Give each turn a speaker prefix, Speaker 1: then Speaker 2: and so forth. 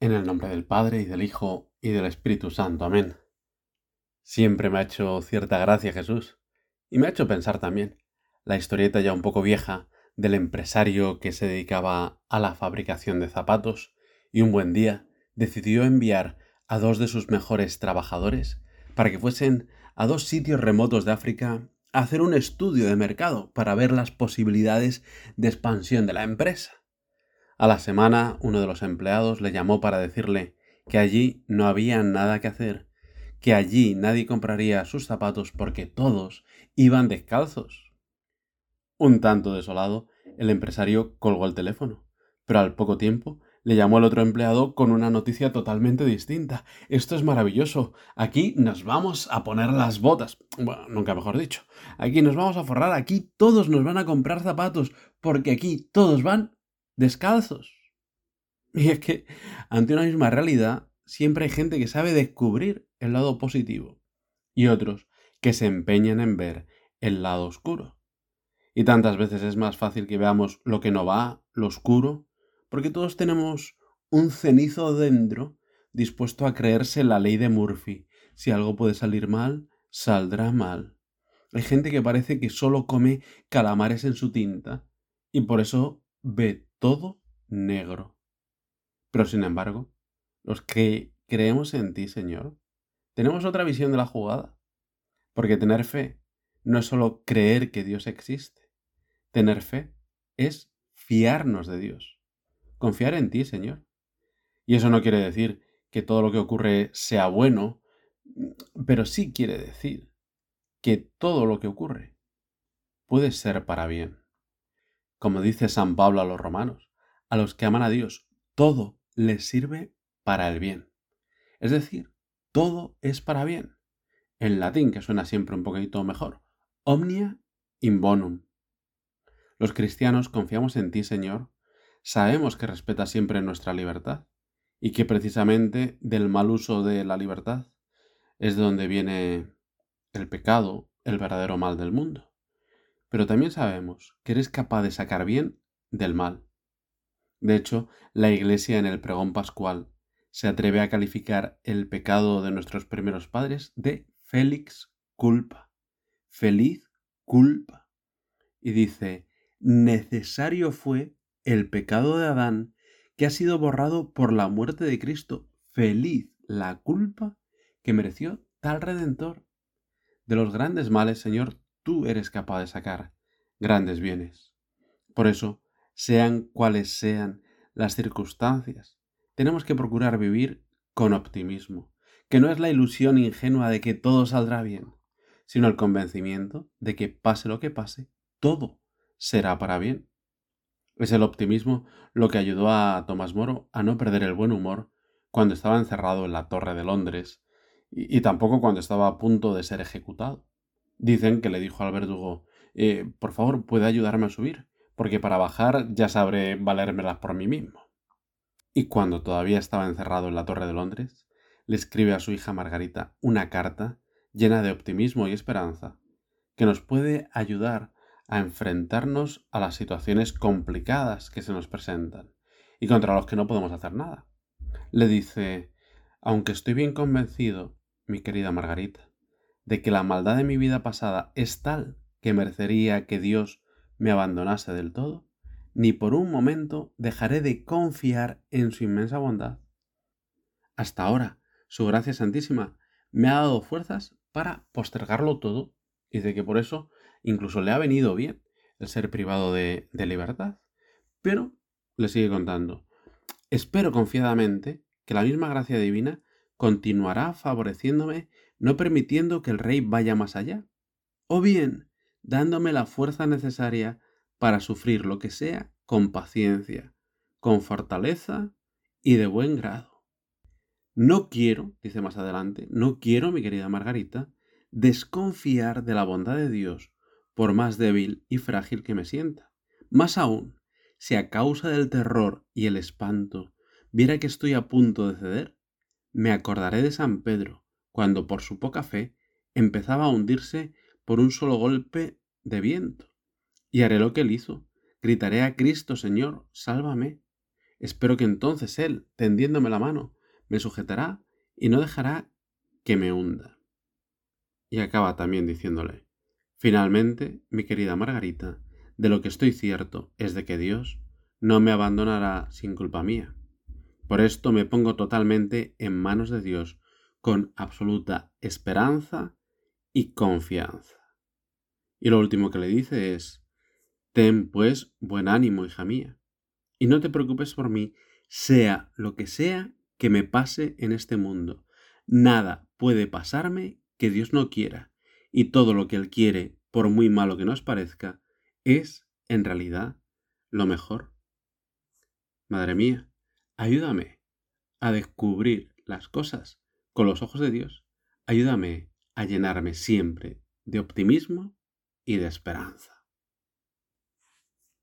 Speaker 1: En el nombre del Padre y del Hijo y del Espíritu Santo. Amén. Siempre me ha hecho cierta gracia Jesús y me ha hecho pensar también la historieta ya un poco vieja del empresario que se dedicaba a la fabricación de zapatos y un buen día decidió enviar a dos de sus mejores trabajadores para que fuesen a dos sitios remotos de África a hacer un estudio de mercado para ver las posibilidades de expansión de la empresa. A la semana uno de los empleados le llamó para decirle que allí no había nada que hacer, que allí nadie compraría sus zapatos porque todos iban descalzos. Un tanto desolado, el empresario colgó el teléfono, pero al poco tiempo le llamó el otro empleado con una noticia totalmente distinta. Esto es maravilloso. Aquí nos vamos a poner las botas. Bueno, nunca mejor dicho. Aquí nos vamos a forrar. Aquí todos nos van a comprar zapatos. Porque aquí todos van descalzos. Y es que ante una misma realidad siempre hay gente que sabe descubrir el lado positivo y otros que se empeñan en ver el lado oscuro. Y tantas veces es más fácil que veamos lo que no va, lo oscuro, porque todos tenemos un cenizo dentro dispuesto a creerse la ley de Murphy. Si algo puede salir mal, saldrá mal. Hay gente que parece que solo come calamares en su tinta y por eso ve todo negro. Pero sin embargo, los que creemos en ti, Señor, tenemos otra visión de la jugada. Porque tener fe no es solo creer que Dios existe. Tener fe es fiarnos de Dios. Confiar en ti, Señor. Y eso no quiere decir que todo lo que ocurre sea bueno, pero sí quiere decir que todo lo que ocurre puede ser para bien. Como dice San Pablo a los romanos, a los que aman a Dios, todo les sirve para el bien. Es decir, todo es para bien. En latín, que suena siempre un poquito mejor, omnia in bonum. Los cristianos confiamos en ti, Señor, sabemos que respetas siempre nuestra libertad y que precisamente del mal uso de la libertad es de donde viene el pecado, el verdadero mal del mundo pero también sabemos que eres capaz de sacar bien del mal. De hecho, la Iglesia en el pregón pascual se atreve a calificar el pecado de nuestros primeros padres de Félix culpa, feliz culpa. Y dice, necesario fue el pecado de Adán que ha sido borrado por la muerte de Cristo, feliz la culpa que mereció tal redentor. De los grandes males, Señor, tú eres capaz de sacar grandes bienes. Por eso, sean cuales sean las circunstancias, tenemos que procurar vivir con optimismo, que no es la ilusión ingenua de que todo saldrá bien, sino el convencimiento de que pase lo que pase, todo será para bien. Es el optimismo lo que ayudó a Tomás Moro a no perder el buen humor cuando estaba encerrado en la Torre de Londres y, y tampoco cuando estaba a punto de ser ejecutado. Dicen que le dijo al verdugo, eh, por favor, ¿puede ayudarme a subir? Porque para bajar ya sabré valérmelas por mí mismo. Y cuando todavía estaba encerrado en la Torre de Londres, le escribe a su hija Margarita una carta llena de optimismo y esperanza, que nos puede ayudar a enfrentarnos a las situaciones complicadas que se nos presentan y contra los que no podemos hacer nada. Le dice, aunque estoy bien convencido, mi querida Margarita, de que la maldad de mi vida pasada es tal que merecería que Dios me abandonase del todo, ni por un momento dejaré de confiar en su inmensa bondad. Hasta ahora, su gracia santísima me ha dado fuerzas para postergarlo todo y de que por eso incluso le ha venido bien el ser privado de, de libertad. Pero, le sigue contando, espero confiadamente que la misma gracia divina continuará favoreciéndome no permitiendo que el rey vaya más allá, o bien dándome la fuerza necesaria para sufrir lo que sea con paciencia, con fortaleza y de buen grado. No quiero, dice más adelante, no quiero, mi querida Margarita, desconfiar de la bondad de Dios por más débil y frágil que me sienta. Más aún, si a causa del terror y el espanto viera que estoy a punto de ceder, me acordaré de San Pedro, cuando por su poca fe empezaba a hundirse por un solo golpe de viento. Y haré lo que él hizo. Gritaré a Cristo, Señor, sálvame. Espero que entonces Él, tendiéndome la mano, me sujetará y no dejará que me hunda. Y acaba también diciéndole, finalmente, mi querida Margarita, de lo que estoy cierto es de que Dios no me abandonará sin culpa mía. Por esto me pongo totalmente en manos de Dios con absoluta esperanza y confianza. Y lo último que le dice es, ten pues buen ánimo, hija mía, y no te preocupes por mí, sea lo que sea que me pase en este mundo. Nada puede pasarme que Dios no quiera, y todo lo que Él quiere, por muy malo que nos parezca, es, en realidad, lo mejor. Madre mía, ayúdame a descubrir las cosas con los ojos de Dios. Ayúdame a llenarme siempre de optimismo y de esperanza.